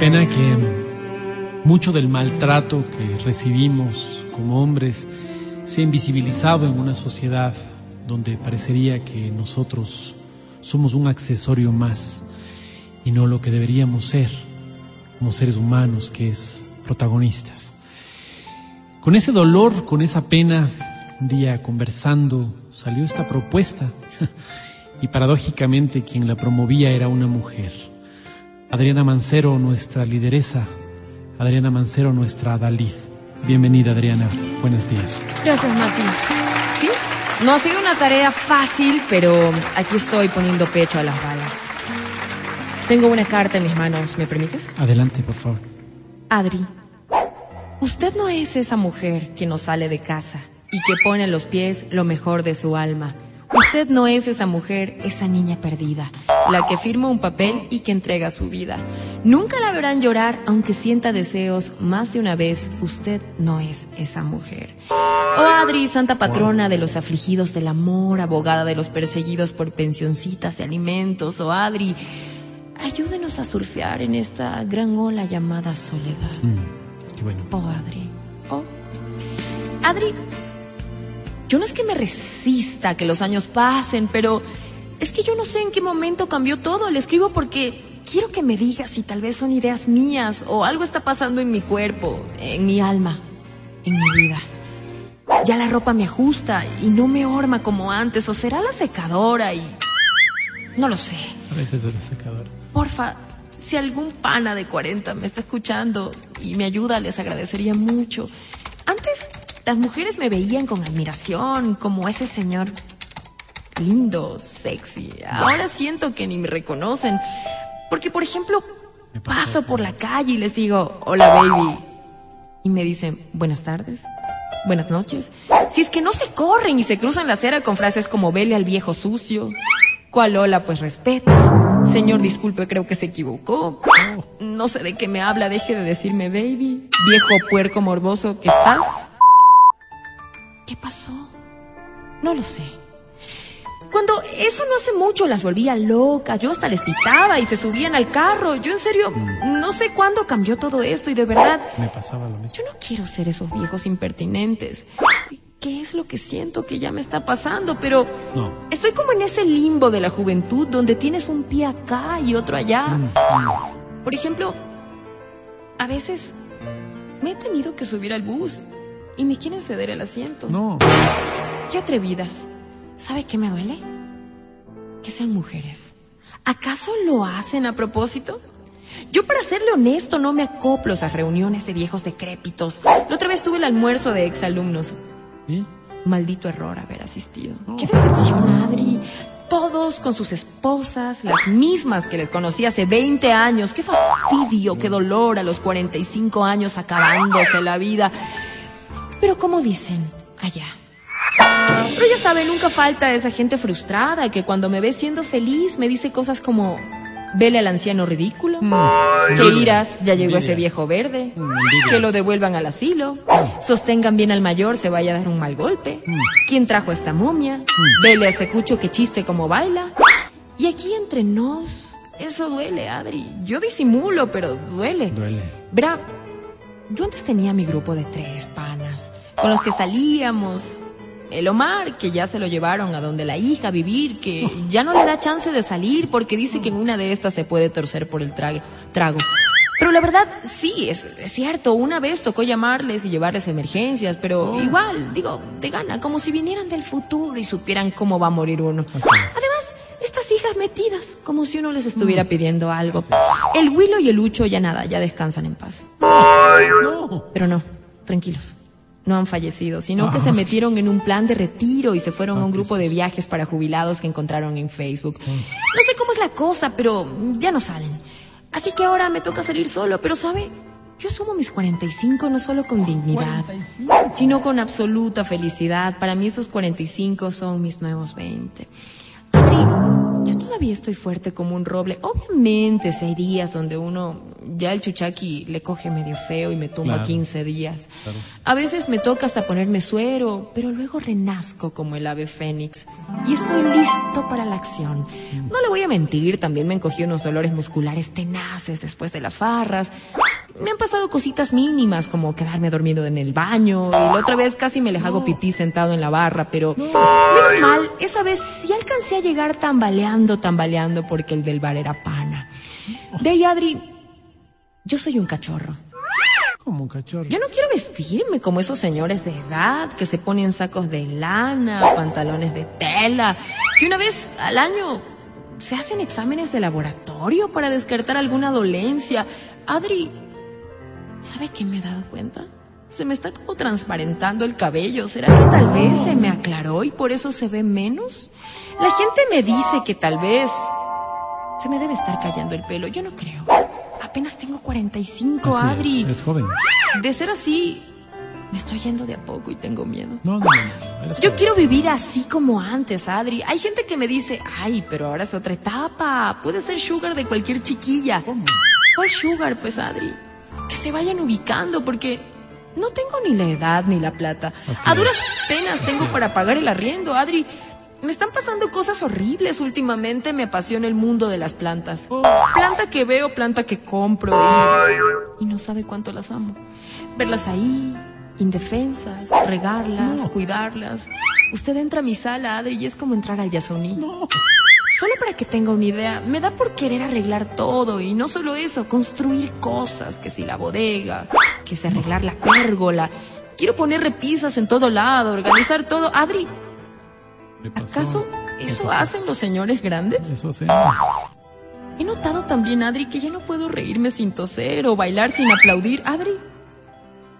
Pena que mucho del maltrato que recibimos como hombres se ha invisibilizado en una sociedad donde parecería que nosotros somos un accesorio más y no lo que deberíamos ser como seres humanos, que es protagonistas. Con ese dolor, con esa pena, un día conversando salió esta propuesta y paradójicamente quien la promovía era una mujer. Adriana Mancero, nuestra lideresa. Adriana Mancero, nuestra Dalid. Bienvenida, Adriana. Buenos días. Gracias, Mati. Sí, no ha sido una tarea fácil, pero aquí estoy poniendo pecho a las balas. Tengo una carta en mis manos, ¿me permites? Adelante, por favor. Adri, usted no es esa mujer que no sale de casa y que pone a los pies lo mejor de su alma Usted no es esa mujer, esa niña perdida, la que firma un papel y que entrega su vida. Nunca la verán llorar aunque sienta deseos más de una vez. Usted no es esa mujer. Oh Adri, santa patrona de los afligidos del amor, abogada de los perseguidos por pensioncitas de alimentos. Oh Adri, ayúdenos a surfear en esta gran ola llamada soledad. Mm, qué bueno. Oh Adri. Oh. Adri, yo no es que me resista a que los años pasen, pero es que yo no sé en qué momento cambió todo. Le escribo porque quiero que me digas si tal vez son ideas mías o algo está pasando en mi cuerpo, en mi alma, en mi vida. Ya la ropa me ajusta y no me horma como antes, o será la secadora y... No lo sé. A veces es la secadora. Porfa, si algún pana de 40 me está escuchando y me ayuda, les agradecería mucho. Las mujeres me veían con admiración, como ese señor lindo, sexy. Ahora siento que ni me reconocen. Porque, por ejemplo, paso por la calle y les digo, hola baby. Y me dicen, buenas tardes, buenas noches. Si es que no se corren y se cruzan la acera con frases como vele al viejo sucio. ¿Cuál hola? Pues respeta. Señor, disculpe, creo que se equivocó. No sé de qué me habla, deje de decirme baby. Viejo puerco morboso que estás. ¿Qué pasó? No lo sé. Cuando eso no hace mucho las volvía locas, yo hasta les pitaba y se subían al carro. Yo en serio no sé cuándo cambió todo esto y de verdad... Me pasaba lo mismo. Yo no quiero ser esos viejos impertinentes. ¿Qué es lo que siento que ya me está pasando? Pero No. estoy como en ese limbo de la juventud donde tienes un pie acá y otro allá. Mm, Por ejemplo, a veces me he tenido que subir al bus y me quieren ceder el asiento. No. Qué atrevidas. ¿Sabe qué me duele? Que sean mujeres. ¿Acaso lo hacen a propósito? Yo, para serle honesto, no me acoplo a esas reuniones de viejos decrépitos. La otra vez tuve el almuerzo de exalumnos. ¿Y? Maldito error haber asistido. Qué decepción, Adri. Todos con sus esposas, las mismas que les conocí hace 20 años. Qué fastidio, qué dolor a los 45 años acabándose la vida. Pero como dicen allá. Pero ya sabe, nunca falta esa gente frustrada que cuando me ve siendo feliz me dice cosas como, vele al anciano ridículo, que irás, ya llegó ese viejo verde, que lo devuelvan al asilo, sostengan bien al mayor, se vaya a dar un mal golpe, quién trajo esta momia, vele a ese cucho que chiste como baila. Y aquí entre nos, eso duele, Adri. Yo disimulo, pero duele. Duele. Verá, yo antes tenía mi grupo de tres panas, con los que salíamos. El Omar, que ya se lo llevaron a donde la hija a vivir, que ya no le da chance de salir porque dice que en una de estas se puede torcer por el trago. trago. Pero la verdad, sí, es, es cierto. Una vez tocó llamarles y llevarles emergencias, pero igual, digo, de gana, como si vinieran del futuro y supieran cómo va a morir uno. Además, estas hijas metidas, como si uno les estuviera pidiendo algo. El Willow y el Lucho ya nada, ya descansan en paz. Pero no, tranquilos. No han fallecido, sino que se metieron en un plan de retiro y se fueron a un grupo de viajes para jubilados que encontraron en Facebook. No sé cómo es la cosa, pero ya no salen. Así que ahora me toca salir solo, pero ¿sabe? Yo asumo mis 45 no solo con dignidad, sino con absoluta felicidad. Para mí esos 45 son mis nuevos 20. Adri, yo todavía estoy fuerte como un roble. Obviamente, si hay días donde uno ya el chuchaqui le coge medio feo y me tumba Claro. 15 días. A veces me toca hasta ponerme suero, pero luego renazco como el ave fénix y estoy listo para la acción. No le voy a mentir, también me encogí unos dolores musculares tenaces después de las farras. Me han pasado cositas mínimas como quedarme dormido en el baño y la otra vez casi me les hago pipí sentado en la barra, pero menos mal, esa vez sí alcancé a llegar tambaleando, tambaleando porque el del bar era pana. De ahí, Adri, yo soy un cachorro. Como un cachorro. Yo no quiero vestirme como esos señores de edad que se ponen sacos de lana, pantalones de tela, que una vez al año se hacen exámenes de laboratorio para descartar alguna dolencia. Adri, ¿sabe qué me he dado cuenta? Se me está como transparentando el cabello. ¿Será que tal vez se me aclaró y por eso se ve menos? La gente me dice que tal vez se me debe estar cayendo el pelo. Yo no creo. Apenas tengo 45, Así Adri. Es joven. De ser así, me estoy yendo de a poco y tengo miedo. No, no, no. no, eres Yo quiero vivir así como antes, Adri. Hay gente que me dice, ay, pero ahora es otra etapa. Puede ser sugar de cualquier chiquilla. ¿Cuál sugar, pues, Adri? Que se vayan ubicando porque no tengo ni la edad ni la plata. Así A duras penas tengo para pagar el arriendo, Adri. Me están pasando cosas horribles últimamente. Me apasiona el mundo de las plantas. Planta que veo, planta que compro. Y, y no sabe cuánto las amo. Verlas ahí, indefensas, regarlas, cuidarlas. Usted entra a mi sala, Adri, y es como entrar al Yasuní. Solo para que tenga una idea, me da por querer arreglar todo y no solo eso, construir cosas, que si la bodega, que si arreglar la pérgola. Quiero poner repisas en todo lado, organizar todo. Adri. ¿Acaso eso hacen los señores grandes? Eso hacemos. He notado también, Adri, que ya no puedo reírme sin toser o bailar sin aplaudir. Adri,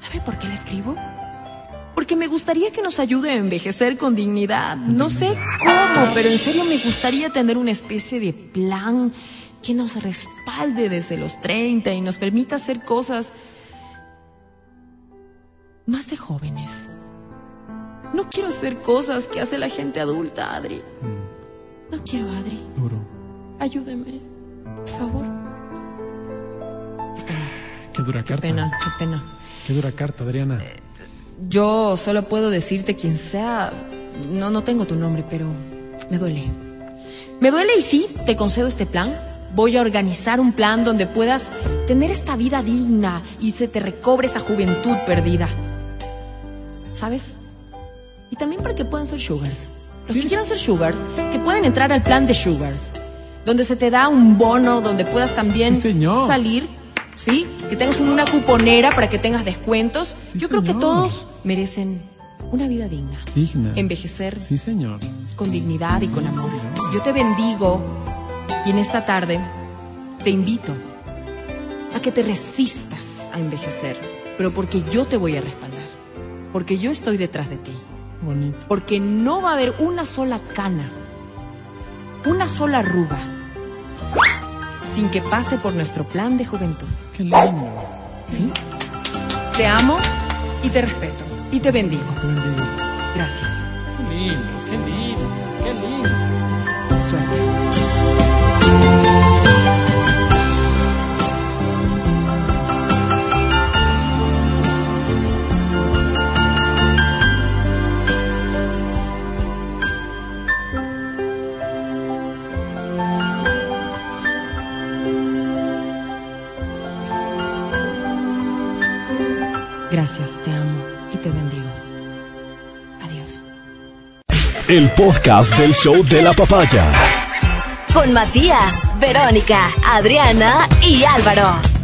¿sabe por qué le escribo? Porque me gustaría que nos ayude a envejecer con dignidad. No sé cómo, pero en serio me gustaría tener una especie de plan que nos respalde desde los 30 y nos permita hacer cosas más de jóvenes. No quiero hacer cosas que hace la gente adulta, Adri. No quiero, Adri. Duro. Ayúdeme, por favor. Qué dura Qué carta. pena, qué pena. Qué dura carta, Adriana. Yo solo puedo decirte quien sea. No, no tengo tu nombre, pero me duele. Me duele y sí, te concedo este plan. Voy a organizar un plan donde puedas tener esta vida digna y se te recobre esa juventud perdida. ¿Sabes? Y también para que puedan ser sugars. Los que quieran ser sugars, que puedan entrar al plan de sugars. Donde se te da un bono, donde puedas también Sí, señor. salir, ¿sí? Que tengas una cuponera para que tengas descuentos. Sí, Yo creo que señor. todos merecen una vida digna. Digna. Envejecer Sí, señor. con dignidad y con amor. Yo te bendigo y en esta tarde te invito a que te resistas a envejecer, pero porque yo te voy a respaldar, porque yo estoy detrás de ti, Bonito. porque no va a haber una sola cana, una sola arruga, sin que pase por nuestro plan de juventud. Qué lindo. ¿Sí? Te amo y te respeto y te bendigo. Te bendigo. Gracias. Qué lindo, qué lindo, qué lindo. Suerte. Gracias, te amo y te bendigo. Adiós. El podcast del show de la papaya. Con Matías, Verónica, Adriana y Álvaro.